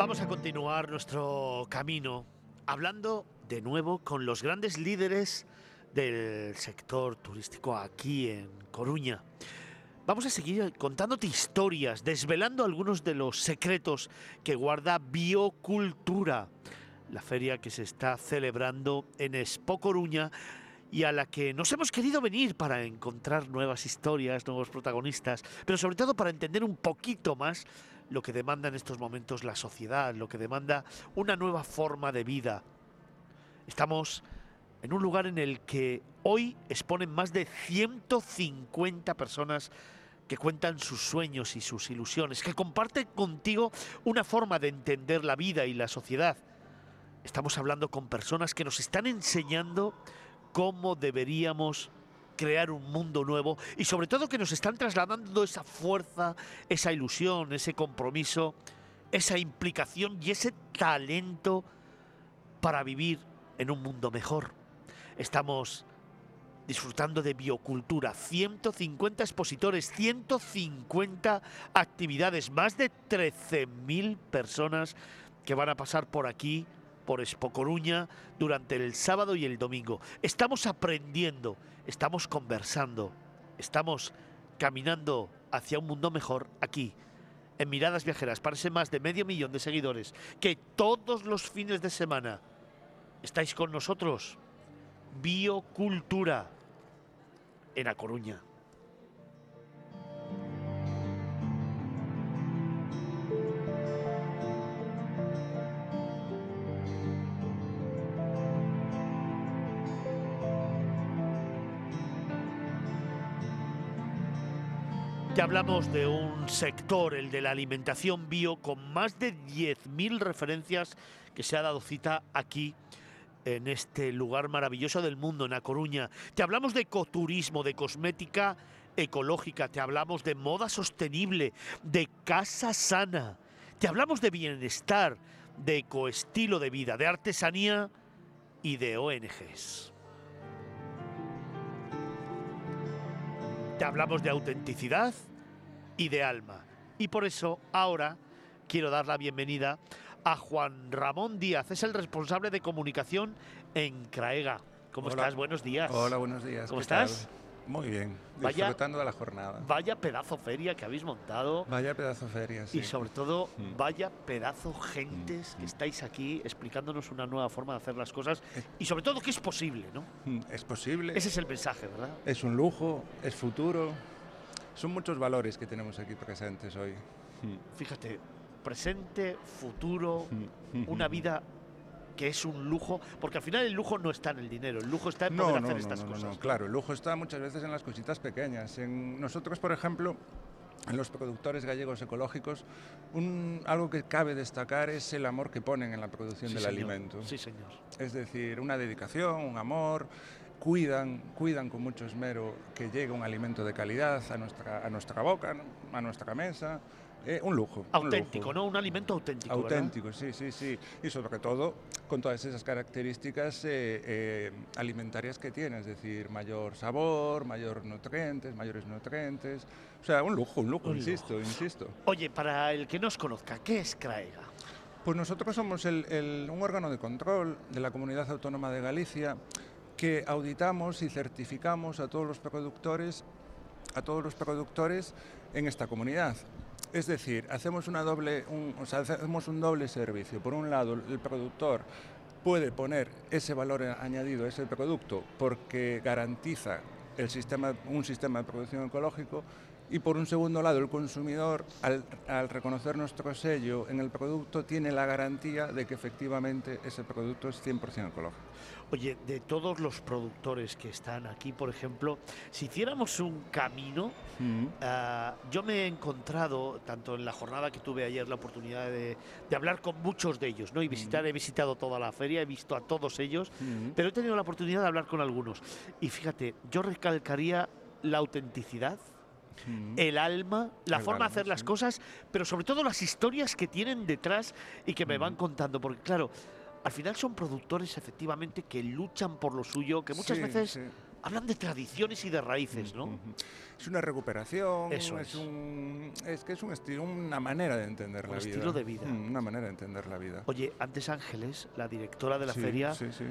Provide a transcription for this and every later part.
Vamos a continuar nuestro camino hablando de nuevo con los grandes líderes del sector turístico aquí en Coruña. Vamos a seguir contándote historias, desvelando algunos de los secretos que guarda Biocultura, la feria que se está celebrando en Expo Coruña y a la que nos hemos querido venir para encontrar nuevas historias, nuevos protagonistas, pero sobre todo para entender un poquito más lo que demanda en estos momentos la sociedad, lo que demanda una nueva forma de vida. Estamos en un lugar en el que hoy exponen más de 150 personas que cuentan sus sueños y sus ilusiones, que comparten contigo una forma de entender la vida y la sociedad. Estamos hablando con personas que nos están enseñando cómo deberíamos crear un mundo nuevo y sobre todo que nos están trasladando esa fuerza, esa ilusión, ese compromiso, esa implicación y ese talento para vivir en un mundo mejor. Estamos disfrutando de biocultura, 150 expositores, 150 actividades, más de 13.000 personas que van a pasar por aquí por Expo Coruña durante el sábado y el domingo. Estamos aprendiendo, estamos conversando, estamos caminando hacia un mundo mejor aquí, en Miradas Viajeras, parece más de medio millón de seguidores, que todos los fines de semana estáis con nosotros. Biocultura en A Coruña. Hablamos de un sector, el de la alimentación bio, con más de 10.000 referencias que se ha dado cita aquí en este lugar maravilloso del mundo, en A Coruña. Te hablamos de ecoturismo, de cosmética ecológica, te hablamos de moda sostenible, de casa sana, te hablamos de bienestar, de ecoestilo de vida, de artesanía y de ONGs. Te hablamos de autenticidad y de alma. Y por eso ahora quiero dar la bienvenida a Juan Ramón Díaz. Es el responsable de comunicación en Craega. ¿Cómo Hola. estás? Buenos días. Hola, buenos días. ¿Cómo ¿qué estás? tal? Muy bien, Vaya- disfrutando de la jornada. Vaya pedazo feria que habéis montado. Vaya pedazo feria, sí. Y sobre todo, Mm. vaya pedazo gentes que Mm. estáis aquí explicándonos una nueva forma de hacer las cosas y sobre todo que es posible, ¿no? Mm, Es posible, Ese es el mensaje, ¿verdad? es un lujo, es futuro. Son muchos valores que tenemos aquí presentes hoy. Fíjate, presente, futuro, Mm. una vida que es un lujo, porque al final el lujo no está en el dinero, el lujo está en No, poder no, hacer no, estas no, no, cosas. no, Claro, el lujo está muchas veces en las cositas pequeñas. En nosotros, por ejemplo, en los productores gallegos ecológicos, un- algo que cabe destacar es el amor que ponen en la producción Sí, del señor. alimento. Sí, señor. Es decir, una dedicación, un amor, cuidan, cuidan con mucho esmero que llegue un alimento de calidad a nuestra, a nuestra boca, a nuestra mesa. Eh, un lujo. un Auténtico, lujo. ¿no? Un alimento auténtico. ¿verdad? Auténtico, sí, sí, sí. Y sobre todo con todas esas características eh, eh, alimentarias que tiene, es decir, mayor sabor, mayor nutrientes, mayores nutrientes. O sea, un lujo, un lujo, Un insisto, insisto. Oye, para el que no os conozca, ¿qué es Craega? Pues nosotros somos el- el- un órgano de control de la Comunidad Autónoma de Galicia que auditamos y certificamos a todos los productores, a todos los productores en esta comunidad. Es decir, hacemos un doble servicio. Por un lado, el productor puede poner ese valor añadido a ese producto porque garantiza el sistema, un sistema de producción ecológico y por un segundo lado el consumidor al, al reconocer nuestro sello en el producto tiene la garantía de que efectivamente ese producto es 100% ecológico. Oye, de todos los productores que están aquí, por ejemplo, si hiciéramos un camino, ah, yo me he encontrado, tanto en la jornada que tuve ayer, la oportunidad de, de hablar con muchos de ellos, ¿no? Y visitar, he visitado toda la feria, he visto a todos ellos, pero he tenido la oportunidad de hablar con algunos. Y fíjate, yo recalcaría la autenticidad, el alma, la El forma de hacer las cosas, pero sobre todo las historias que tienen detrás y que me van contando, porque claro, al final son productores efectivamente que luchan por lo suyo, que muchas Sí, veces sí. hablan de tradiciones y de raíces, ¿no? Es una recuperación, Eso es, es. un, es que es un estilo, una manera de entender Un la vida. estilo de vida. Una manera de entender la vida. Oye, antes Ángeles, la directora de la Sí, feria, Sí, sí.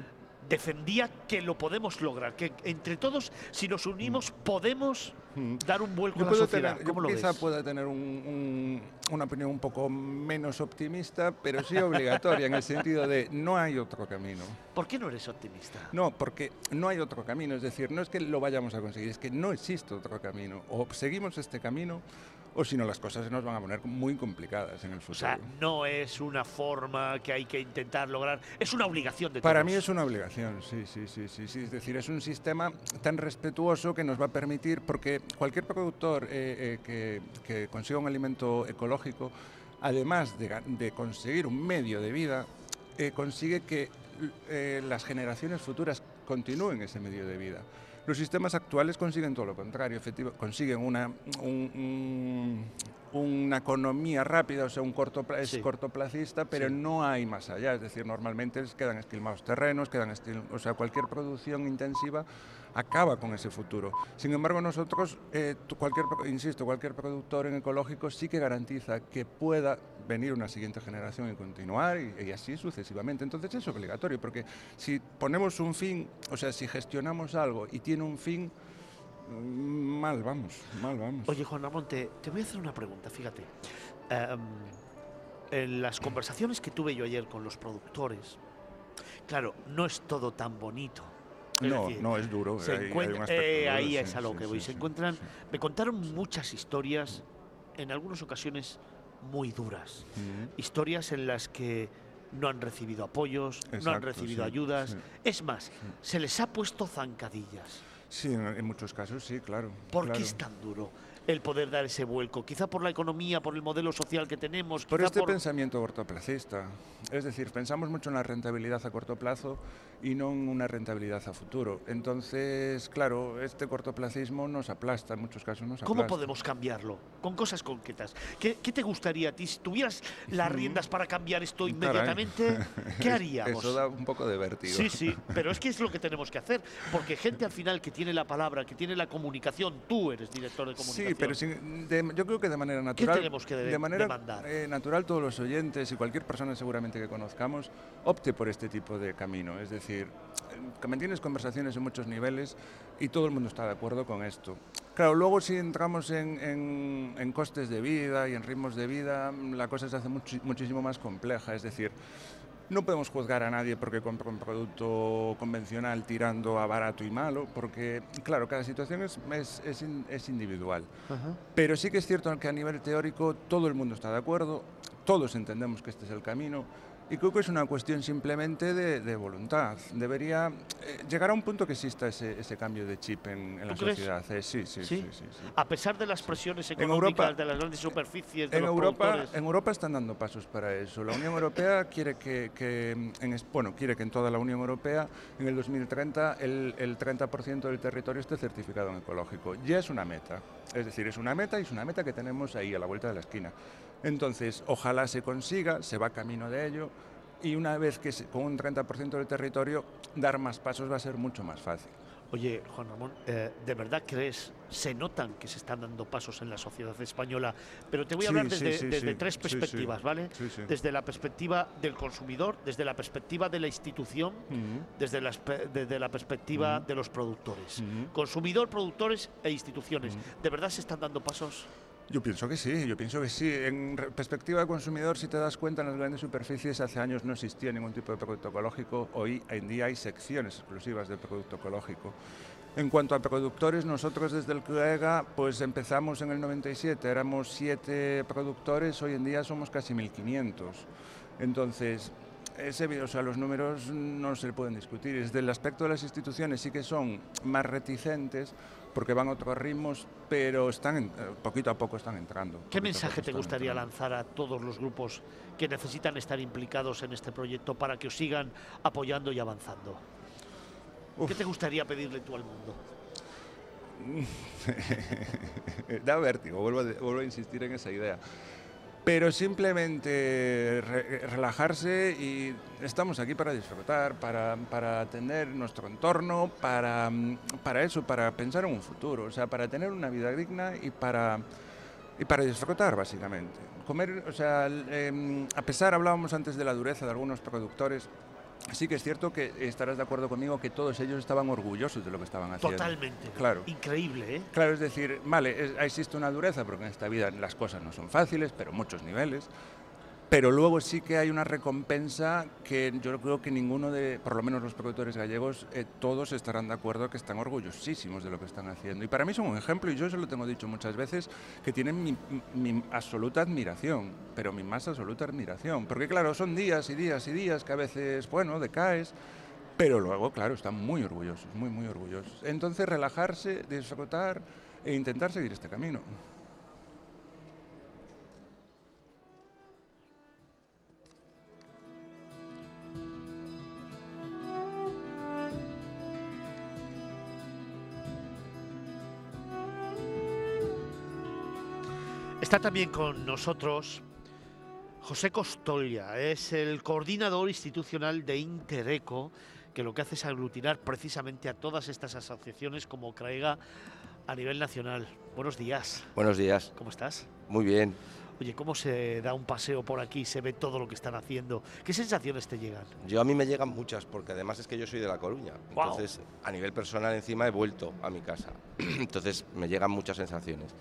Defendía que lo podemos lograr, que entre todos, si nos unimos, podemos Mm. dar un vuelco Yo a la sociedad. tener, ¿Cómo yo lo quizá ves? pueda tener un- un- una opinión un poco menos optimista, pero sí obligatoria en el sentido de no hay otro camino. ¿Por qué no eres optimista? No, porque no hay otro camino. Es decir, no es que lo vayamos a conseguir, es que no existe otro camino. O seguimos este camino, o si no, las cosas se nos van a poner muy complicadas en el O futuro. sea, no es una forma que hay que intentar lograr, es una obligación de Para todos. mí es una obligación, sí, sí, sí, sí, sí. Es decir, es un sistema tan respetuoso que nos va a permitir, porque cualquier productor eh, eh, que, que consiga un alimento ecológico, además de, de conseguir un medio de vida, eh, consigue que las generaciones futuras continúen ese medio de vida. Los sistemas actuales consiguen todo lo contrario, efectivo, consiguen una, un- un- una economía rápida, o sea, un corto, es Sí. cortoplacista, pero Sí. no hay más allá. Es decir, normalmente quedan esquilmados terrenos, quedan o sea, cualquier producción intensiva acaba con ese futuro. Sin embargo, nosotros, eh, cualquier, insisto, cualquier productor en ecológico sí que garantiza que pueda venir una siguiente generación y continuar y, y así sucesivamente. Entonces es obligatorio, porque si ponemos un fin, o sea, si gestionamos algo y tiene un fin, mm, mal vamos, mal vamos. Oye, Juan Ramón, te, te voy a hacer una pregunta, fíjate. Em, en las conversaciones que tuve yo ayer con los productores, claro, no es todo tan bonito. Es no, decir, no, es duro. se hay- encuentra- eh, duro, ahí sí, es a lo sí, que voy. sí, Se encuentran, me contaron muchas historias, en algunas ocasiones muy duras. Historias en las que no han recibido apoyos, no han recibido ayudas. Es más, se les ha puesto zancadillas. Sí, en, en muchos casos sí, claro. ¿Por claro. qué es tan duro el poder dar ese vuelco? Quizá por la economía, por el modelo social que tenemos, Por este por... pensamiento cortoplacista. Es decir, pensamos mucho en la rentabilidad a corto plazo y no una rentabilidad a futuro. Entonces, claro, este cortoplacismo nos aplasta, en muchos casos nos ¿Cómo aplasta. podemos cambiarlo? Con cosas concretas. ¿Qué, qué te gustaría a ti? Si tuvieras las riendas para cambiar esto inmediatamente, ¿qué haríamos? Eso da un poco de vértigo. Sí, sí, pero es que es lo que tenemos que hacer, porque gente al final que tiene la palabra, que tiene la comunicación, tú eres director de comunicación. Sí, pero sin- de- yo creo que de manera natural. tenemos que de- de manera eh, natural todos los oyentes y cualquier persona seguramente que conozcamos opte por este tipo de camino. Es decir, eh, que mantienes conversaciones en muchos niveles y todo el mundo está de acuerdo con esto. Claro, luego si entramos en, en- en costes de vida y en ritmos de vida, la cosa se hace muchi- muchísimo más compleja. Es decir, no podemos juzgar a nadie porque compra un producto convencional tirando a barato y malo, porque, claro, cada situación es, es- es es individual. Ajá. Pero sí que es cierto que a nivel teórico todo el mundo está de acuerdo, todos entendemos que este es el camino y creo que es una cuestión simplemente de, de voluntad. Debería eh, llegar a un punto que exista ese, ese cambio de chip en, en la sociedad. Eh, sí, sí, ¿Sí? sí. A pesar de las presiones económicas, Europa- de las grandes superficies, de En los Europa, productores. en Europa están dando pasos para eso. La Unión Europea quiere que, que, en, bueno, quiere que en toda la Unión Europea en el 2030 el, el 30% del territorio esté certificado en ecológico. Ya es una meta. Es decir, es una meta y es una meta que tenemos ahí a la vuelta de la esquina. Entonces, ojalá se consiga, se va camino de ello y una vez que se- con un 30% del territorio dar más pasos va a ser mucho más fácil. Oye, Juan Ramón, eh, ¿de verdad crees, se notan que se están dando pasos en la sociedad española? Pero te voy a hablar sí, desde, sí, desde sí, tres perspectivas, ¿vale? Desde la perspectiva del consumidor, desde la perspectiva de la institución, desde la, desde la perspectiva de los productores. Consumidor, productores e instituciones. ¿De verdad se están dando pasos? Yo pienso que sí, yo pienso que sí. En perspectiva de consumidor, si te das cuenta, en las grandes superficies hace años no existía ningún tipo de producto ecológico. Hoy en día hay secciones exclusivas de producto ecológico. En cuanto a productores, nosotros desde el CUEGA pues empezamos en el 97, éramos siete productores, hoy en día somos casi 1.500. Entonces, es evidente, o sea, los números no se pueden discutir. Desde el aspecto de las instituciones sí que son más reticentes porque van a otros ritmos, pero están eh, poquito a poco están entrando. ¿Qué mensaje te gustaría entrando. lanzar a todos los grupos que necesitan estar implicados en este proyecto para que os sigan apoyando y avanzando? Uf. ¿Qué te gustaría pedirle tú al mundo? da vértigo, vuelvo a, vuelvo a insistir en esa idea. Pero simplemente relajarse y estamos aquí para disfrutar, para, para atender nuestro entorno, para, para eso, para pensar en un futuro, o sea, para tener una vida digna y para, y para disfrutar, básicamente. Comer, o sea, em, a pesar, hablábamos antes de la dureza de algunos productores, Sí que es cierto que estarás de acuerdo conmigo que todos ellos estaban orgullosos de lo que estaban haciendo. Totalmente. Claro. Increíble, ¿eh? Claro, es decir, vale, existe una dureza porque en esta vida las cosas no son fáciles, pero muchos niveles. Pero luego sí que hay una recompensa que yo creo que ninguno de, por lo menos los productores gallegos, eh, todos estarán de acuerdo que están orgullosísimos de lo que están haciendo. Y para mí son un ejemplo, y yo se lo tengo dicho muchas veces, que tienen mi, mi absoluta admiración, pero mi más absoluta admiración. Porque claro, son días y días y días que a veces, bueno, decaes, pero luego, claro, están muy orgullosos, muy, muy orgullosos. Entonces, relajarse, disfrutar e intentar seguir este camino. Está también con nosotros José Costolla, es el coordinador institucional de Intereco, que lo que hace es aglutinar precisamente a todas estas asociaciones como CRAEGA a nivel nacional. Buenos días. Buenos días. ¿Cómo estás? Muy bien. Oye, ¿cómo se da un paseo por aquí? Se ve todo lo que están haciendo. ¿Qué sensaciones te llegan? Yo a mí me llegan muchas, porque además es que yo soy de La Coruña. Entonces, a nivel personal encima he vuelto a mi casa. Entonces, me llegan muchas sensaciones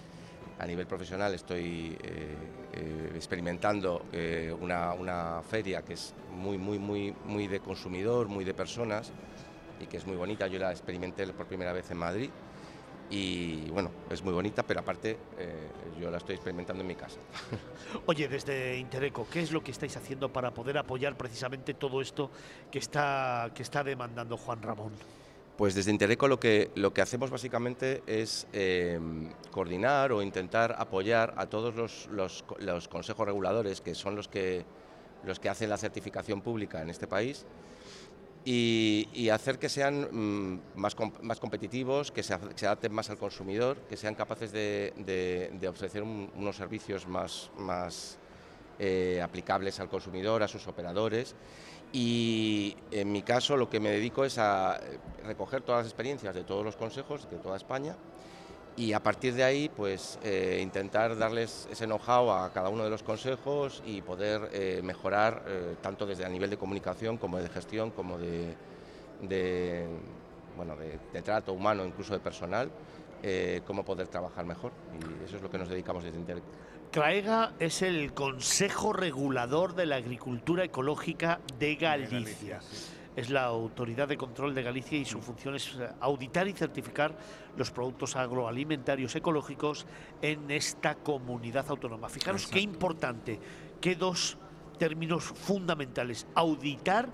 a nivel profesional estoy eh, eh, experimentando eh, una, feria que es muy, muy, muy, muy de consumidor, muy de personas y que es muy bonita. Yo la experimenté por primera vez en Madrid y bueno, es muy bonita, pero aparte yo la estoy experimentando en mi casa. Oye, desde Intereco, ¿qué es lo que estáis haciendo para poder apoyar precisamente todo esto que está, que está demandando Juan Ramón? Pues desde Intereco lo que, lo que hacemos básicamente es em, coordinar o intentar apoyar a todos los, consejos reguladores, que son los que, los que hacen la certificación pública en este país, y, hacer que sean mm, más, más competitivos, que se, adapten más al consumidor, que sean capaces de, ofrecer unos servicios más, más eh, aplicables al consumidor, a sus operadores y en mi caso lo que me dedico es a eh, recoger todas las experiencias de todos los consejos de toda España y a partir de ahí pues eh, intentar darles ese know-how a cada uno de los consejos y poder eh, mejorar tanto desde el nivel de comunicación como de gestión como de, bueno, de, trato humano, incluso de personal, cómo poder trabajar mejor. Y eso es lo que nos dedicamos desde Internet. CRAEGA es el Consejo Regulador de la Agricultura Ecológica de Galicia. Es la autoridad de control de Galicia y su función es eh, auditar y certificar los productos agroalimentarios ecológicos en esta comunidad autónoma. Fijaros qué importante, qué dos términos fundamentales, auditar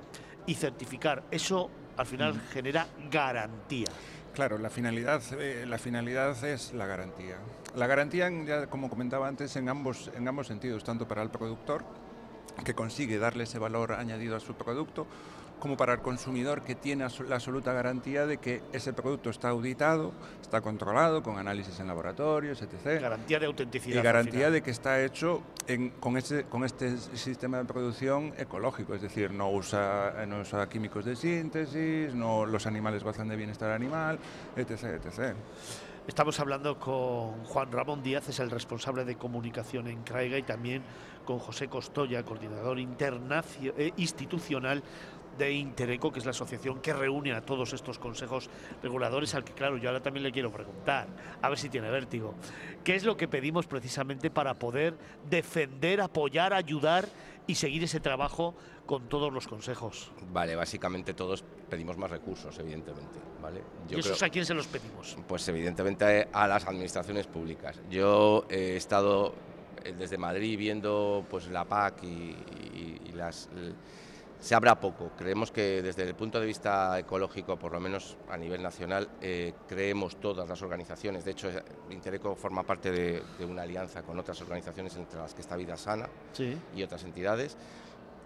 y certificar. Eso al final mm. genera garantía. Claro, la finalidad, eh, la finalidad es la garantía. La garantía, ya como comentaba antes, en ambos, en ambos sentidos, tanto para el productor, que consigue darle ese valor añadido a su producto, como para el consumidor que tiene la absoluta garantía de que ese producto está auditado, está controlado con análisis en laboratorios, etc. Garantía de autenticidad. Y garantía de que está hecho con, este, con este sistema de producción ecológico, es decir, no usa, no usa químicos de síntesis, no, los animales gozan de bienestar animal, etc. etc. Estamos hablando con Juan Ramón Díaz, es el responsable de comunicación en CRAIGA y también con José Costoya, coordinador eh, institucional de Intereco, que es la asociación que reúne a todos estos consejos reguladores, al que claro, yo ahora también le quiero preguntar, a ver si tiene vértigo. ¿Qué es lo que pedimos precisamente para poder defender, apoyar, ayudar y seguir ese trabajo con todos los consejos? Vale, básicamente todos pedimos más recursos, evidentemente. ¿vale? ¿Y esos a quién se los pedimos? Pues evidentemente a las administraciones públicas. Yo he estado eh, desde Madrid viendo pues la PAC y, y las se abra poco. Creemos que desde el punto de vista ecológico, por lo menos a nivel nacional, eh, creemos todas las organizaciones. De hecho, Intereco forma parte de, una alianza con otras organizaciones, entre las que está Vida Sana y otras entidades.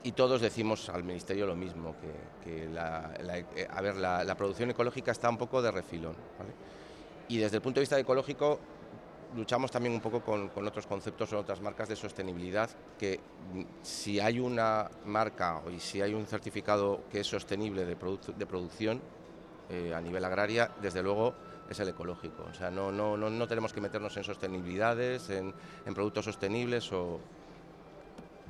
Y todos decimos al Ministerio lo mismo, que, la, eh, a ver, la, producción ecológica está un poco de refilón. Y desde el punto de vista ecológico, luchamos también un poco con, otros conceptos o otras marcas de sostenibilidad que mm, si hay una marca y si hay un certificado que es sostenible de, produ- de producción eh, a nivel agraria, desde luego es el ecológico. O sea, no, no, no, no tenemos que meternos en sostenibilidades, en, en productos sostenibles o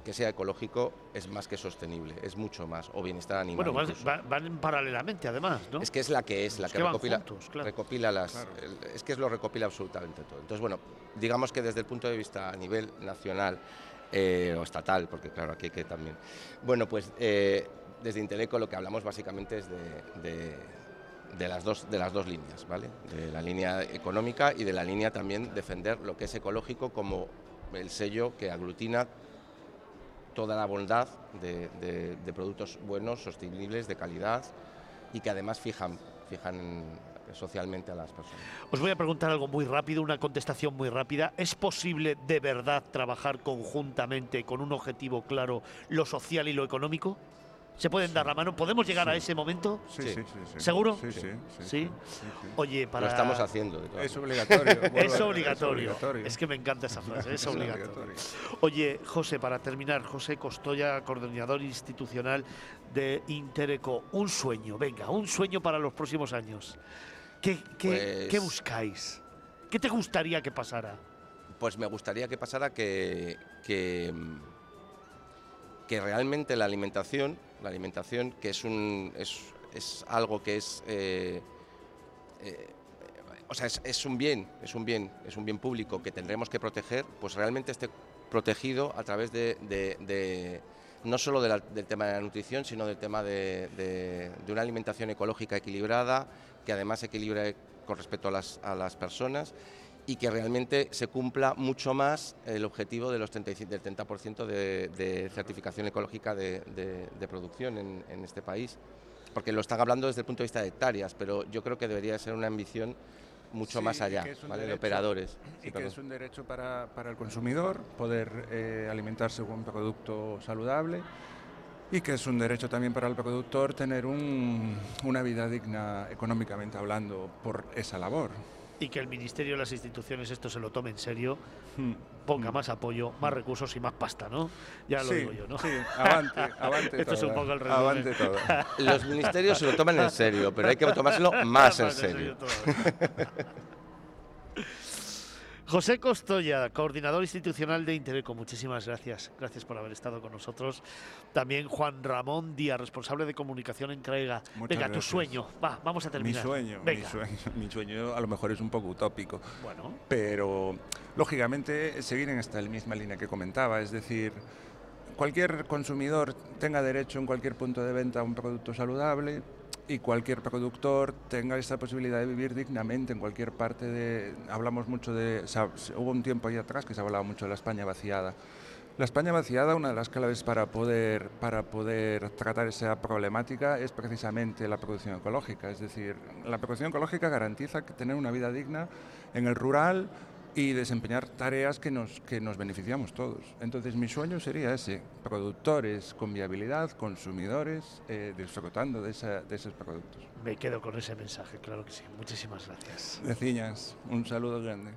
que sea ecológico es más que sostenible, es mucho más, o bienestar animal. Bueno, van, paralelamente, además, ¿no? Es que es la que es, la Es que, recopila, juntos, claro. recopila las. Claro. el- es que es lo recopila absolutamente todo. Entonces, bueno, digamos que desde el punto de vista a nivel nacional eh, o estatal, porque claro, aquí hay que también. Bueno, pues eh, desde Inteleco lo que hablamos básicamente es de, de- de las dos, de las dos líneas, ¿vale? De la línea económica y de la línea también defender lo que es ecológico como el sello que aglutina toda la bondad de, productos buenos, sostenibles, de calidad y que además fijan, fijan socialmente a las personas. Os voy a preguntar algo muy rápido, una contestación muy rápida. ¿Es posible de verdad trabajar conjuntamente con un objetivo claro, lo social y lo económico? ¿Se pueden dar la mano? ¿Podemos llegar a ese momento? Sí, Sí. sí. ¿Seguro? Sí, sí. ¿Sí? sí, sí, sí. Oye, para... Lo estamos haciendo. de todas Es obligatorio. Es obligatorio. obligatorio. Es que me encanta esa frase, es Es obligatorio. Oye, José, para terminar, José Costoya, coordinador institucional de Intereco, un sueño, venga, un sueño para los próximos años. ¿Qué, qué, Pues- qué buscáis? ¿Qué te gustaría que pasara? Pues me gustaría que pasara que, que, que realmente la alimentación, la alimentación que es un es, es algo que es eh, eh, o sea, es, es un bien, es un bien, es un bien público que tendremos que proteger, pues realmente esté protegido a través de, de- no solo del tema de la nutrición, sino del tema de, una alimentación ecológica equilibrada, que además equilibre con respecto a las, a las personas y que realmente se cumpla mucho más el objetivo de los 35 del 30% de, de certificación ecológica de, de- de producción en, en este país. Porque lo están hablando desde el punto de vista de hectáreas, pero yo creo que debería ser una ambición mucho Sí, más allá, de operadores. Sí, Y que es un derecho para, para el consumidor poder eh, alimentarse con un producto saludable y que es un derecho también para el productor tener un- una vida digna económicamente hablando por esa labor. Y que el Ministerio y las instituciones esto se lo tome en serio, Hmm. ponga más apoyo, más recursos y más pasta, ¿no? Ya lo sí, digo yo, ¿no? Sí, avante, avante Esto es un poco el resumen. Avante toda. Los ministerios se lo toman en serio, pero hay que tomárselo más en serio. todavía. José Costoya, coordinador institucional de Intereco, muchísimas gracias. Gracias por haber estado con nosotros. También Juan Ramón Díaz, responsable de comunicación en. Muchas Venga, tu sueño. Va, vamos a Mi terminar. sueño, mi Venga. sueño, mi sueño a lo mejor es un poco utópico, Bueno, pero lógicamente seguir en esta misma línea que comentaba, es decir, cualquier consumidor tenga derecho en cualquier punto de venta a un producto saludable y cualquier productor tenga esa posibilidad de vivir dignamente en cualquier parte de... Hablamos mucho de... se ha- se- hubo un tiempo ahí atrás que se hablaba mucho de la España vaciada. La España vaciada, una de las claves para poder, para poder tratar esa problemática es precisamente la producción ecológica. Es decir, la producción ecológica garantiza tener una vida digna en el rural y desempeñar tareas que nos, que nos beneficiamos todos. Entonces mi sueño sería ese, productores con viabilidad, consumidores eh, disfrutando de, esa- de esos productos. me quedo con ese mensaje, claro que sí. Muchísimas gracias. Vecinas, un saludo grande.